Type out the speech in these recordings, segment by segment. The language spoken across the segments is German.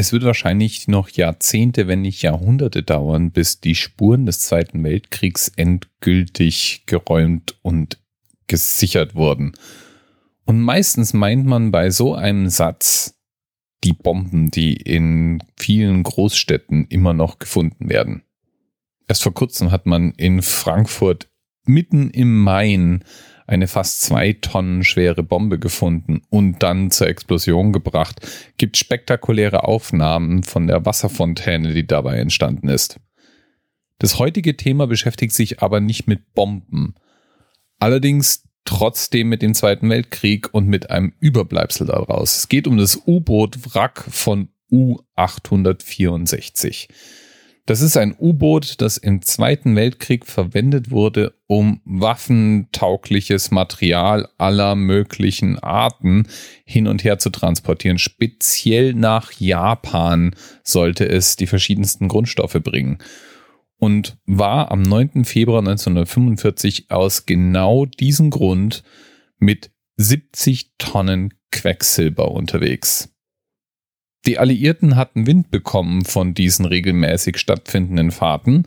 Es wird wahrscheinlich noch Jahrzehnte, wenn nicht Jahrhunderte dauern, bis die Spuren des Zweiten Weltkriegs endgültig geräumt und gesichert wurden. Und meistens meint man bei so einem Satz die Bomben, die in vielen Großstädten immer noch gefunden werden. Erst vor kurzem hat man in Frankfurt mitten im Main eine fast zwei Tonnen schwere Bombe gefunden und dann zur Explosion gebracht, gibt spektakuläre Aufnahmen von der Wasserfontäne, die dabei entstanden ist. Das heutige Thema beschäftigt sich aber nicht mit Bomben, allerdings trotzdem mit dem Zweiten Weltkrieg und mit einem Überbleibsel daraus. Es geht um das U-Boot Wrack von U-864. Das ist ein U-Boot, das im Zweiten Weltkrieg verwendet wurde, um waffentaugliches Material aller möglichen Arten hin und her zu transportieren. Speziell nach Japan sollte es die verschiedensten Grundstoffe bringen. Und war am 9. Februar 1945 aus genau diesem Grund mit 70 Tonnen Quecksilber unterwegs. Die Alliierten hatten Wind bekommen von diesen regelmäßig stattfindenden Fahrten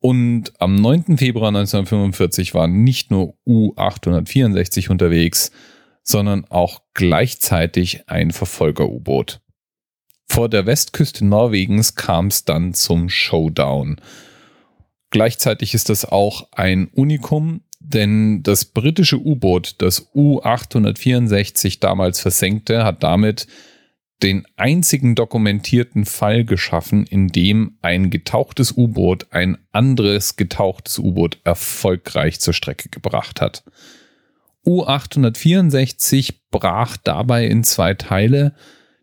und am 9. Februar 1945 waren nicht nur U-864 unterwegs, sondern auch gleichzeitig ein Verfolger-U-Boot. Vor der Westküste Norwegens kam es dann zum Showdown. Gleichzeitig ist das auch ein Unikum, denn das britische U-Boot, das U-864 damals versenkte, hat damit den einzigen dokumentierten Fall geschaffen, in dem ein getauchtes U-Boot ein anderes getauchtes U-Boot erfolgreich zur Strecke gebracht hat. U-864 brach dabei in zwei Teile.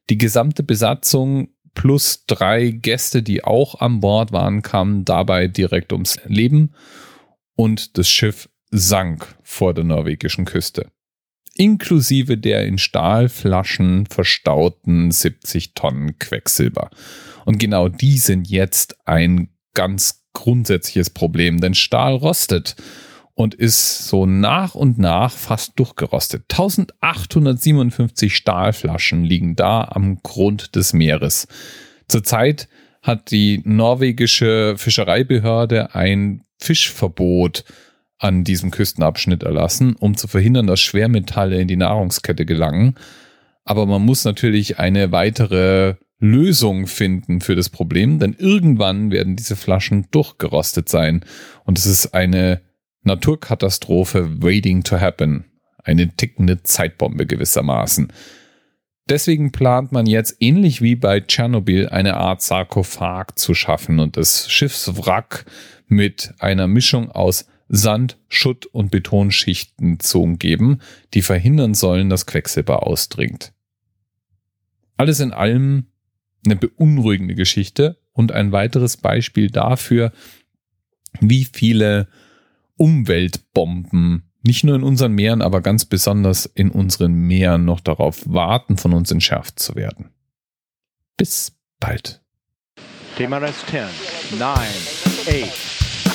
Die gesamte Besatzung plus drei Gäste, die auch an Bord waren, kamen dabei direkt ums Leben und das Schiff sank vor der norwegischen Küste inklusive der in Stahlflaschen verstauten 70 Tonnen Quecksilber. Und genau die sind jetzt ein ganz grundsätzliches Problem, denn Stahl rostet und ist so nach und nach fast durchgerostet. 1857 Stahlflaschen liegen da am Grund des Meeres. Zurzeit hat die norwegische Fischereibehörde ein Fischverbot an diesem Küstenabschnitt erlassen, um zu verhindern, dass Schwermetalle in die Nahrungskette gelangen. Aber man muss natürlich eine weitere Lösung finden für das Problem, denn irgendwann werden diese Flaschen durchgerostet sein. Und es ist eine Naturkatastrophe waiting to happen. Eine tickende Zeitbombe gewissermaßen. Deswegen plant man jetzt ähnlich wie bei Tschernobyl eine Art Sarkophag zu schaffen und das Schiffswrack mit einer Mischung aus Sand, Schutt und Betonschichten zu umgeben, die verhindern sollen, dass Quecksilber ausdringt. Alles in allem eine beunruhigende Geschichte und ein weiteres Beispiel dafür, wie viele Umweltbomben nicht nur in unseren Meeren, aber ganz besonders in unseren Meeren noch darauf warten, von uns entschärft zu werden. Bis bald. TMRS 10, 9, 8,